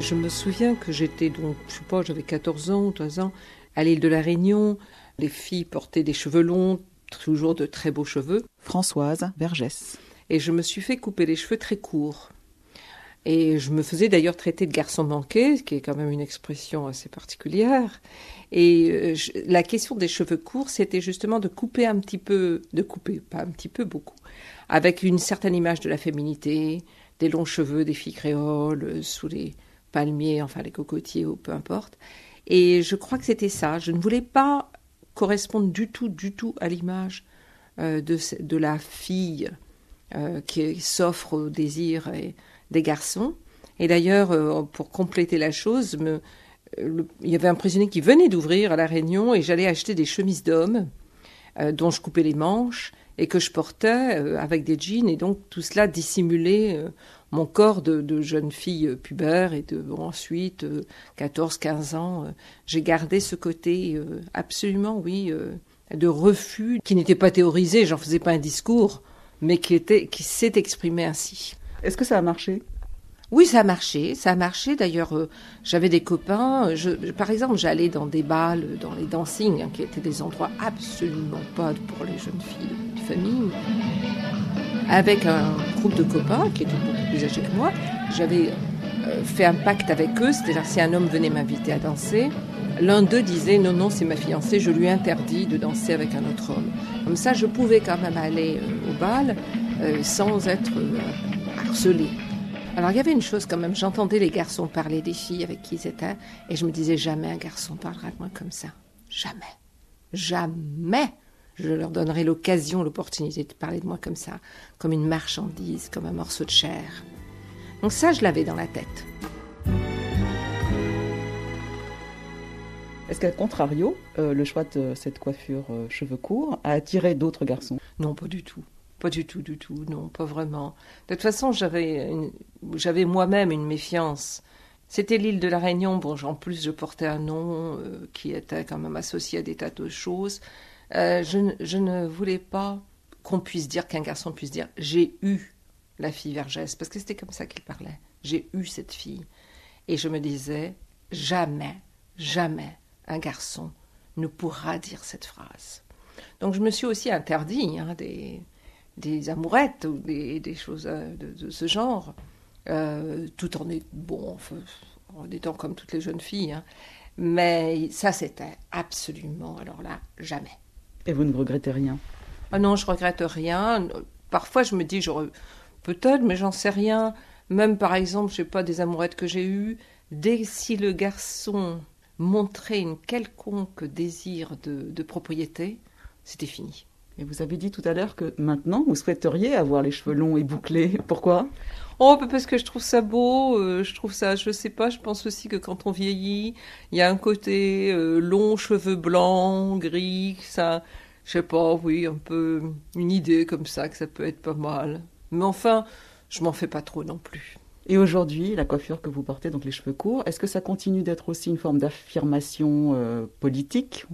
Je me souviens que j'étais donc, je sais pas, j'avais 14 ans ou 13 ans, à l'île de la Réunion. Les filles portaient des cheveux longs, toujours de très beaux cheveux. Françoise Vergès. Et je me suis fait couper les cheveux très courts. Et je me faisais d'ailleurs traiter de garçon manqué, ce qui est quand même une expression assez particulière. Et euh, je- la question des cheveux courts, c'était justement de couper un petit peu, de couper, pas un petit peu, beaucoup, avec une certaine image de la féminité, des longs cheveux des filles créoles, euh, sous les palmiers, enfin les cocotiers ou peu importe. Et je crois que c'était ça. Je ne voulais pas correspondre du tout, du tout à l'image euh, de, de la fille euh, qui s'offre au désir des garçons. Et d'ailleurs, euh, pour compléter la chose, il y avait un prisonnier qui venait d'ouvrir à La Réunion et j'allais acheter des chemises d'homme euh, dont je coupais les manches et que je portais avec des jeans et donc tout cela dissimulait euh, mon corps de, de jeune fille euh, pubère et de bon, ensuite 14-15 ans euh, j'ai gardé ce côté euh, absolument oui euh, de refus qui n'était pas théorisé j'en faisais pas un discours mais qui était qui s'est exprimé ainsi Est-ce que ça a marché? Oui, ça a marché, ça a marché. D'ailleurs, euh, j'avais des copains. Je, je- par exemple, j'allais dans des balles, dans les dancing, hein, qui étaient des endroits absolument pas pour les jeunes filles de famille, avec un groupe de copains qui étaient beaucoup plus âgés que moi. J'avais euh, fait un pacte avec eux, c'est-à-dire si un homme venait m'inviter à danser, l'un d'eux disait non, non, c'est ma fiancée, je lui interdis de danser avec un autre homme. Comme ça, je pouvais quand même aller euh, au bal euh, sans être harcelée. Alors il y avait une chose quand même, j'entendais les garçons parler des filles avec qui ils étaient, et je me disais jamais un garçon parlera de moi comme ça. Jamais. Jamais je leur donnerai l'occasion, l'opportunité de parler de moi comme ça, comme une marchandise, comme un morceau de chair. Donc ça, je l'avais dans la tête. Est-ce qu'à contrario, euh, le choix de cette coiffure euh, cheveux courts a attiré d'autres garçons? Non, pas du tout. Pas du tout, du tout. Non, pas vraiment. De toute façon, j'avais, une- j'avais moi-même une méfiance. C'était l'île de la Réunion. Bon, en plus, je portais un nom euh, qui était quand même associé à des tas de choses. Euh, je, ne- voulais pas qu'on puisse dire, qu'un garçon puisse dire, j'ai eu la fille Vergès, parce que c'était comme ça qu'il parlait. J'ai eu cette fille. Et je me disais, jamais, jamais un garçon ne pourra dire cette phrase. Donc je me suis aussi interdit hein, des, amourettes ou des, choses euh, de, ce genre, euh, tout en, est, bon, en étant comme toutes les jeunes filles. hein. Mais ça, c'était absolument, alors là, jamais. Et vous ne regrettez rien? Ah non, je regrette rien. Parfois, je me dis, j'aurais peut-être, mais j'en sais rien. Même par exemple, je sais pas, des amourettes que j'ai eues, dès si le garçon montrait une quelconque désir de propriété, c'était fini. Et vous avez dit tout à l'heure que maintenant, vous souhaiteriez avoir les cheveux longs et bouclés. Pourquoi? Oh, bah, parce que je trouve ça beau, euh, je trouve ça, je sais pas, je pense aussi que quand on vieillit, il y a un côté euh, long, cheveux blancs, gris, ça, je sais pas, oui, un peu une idée comme ça, que ça peut être pas mal. Mais enfin, je m'en fais pas trop non plus. Et aujourd'hui, la coiffure que vous portez, donc les cheveux courts, est-ce que ça continue d'être aussi une forme d'affirmation euh, politique,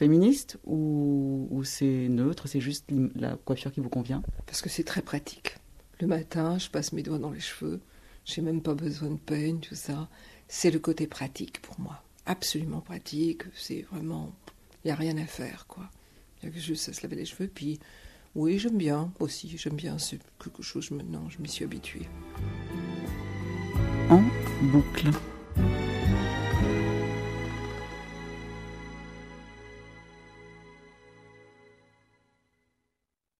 féministe, ou, ou c'est neutre, c'est juste la coiffure qui vous convient? Parce que c'est très pratique. Le matin, je passe mes doigts dans les cheveux, j'ai même pas besoin de peigne, tout ça. C'est le côté pratique pour moi. Absolument pratique, c'est vraiment. Il n'y a rien à faire, quoi. Il y a que juste à se laver les cheveux, puis. Oui, j'aime bien aussi, j'aime bien, c'est quelque chose maintenant, je m'y suis habituée. En boucle.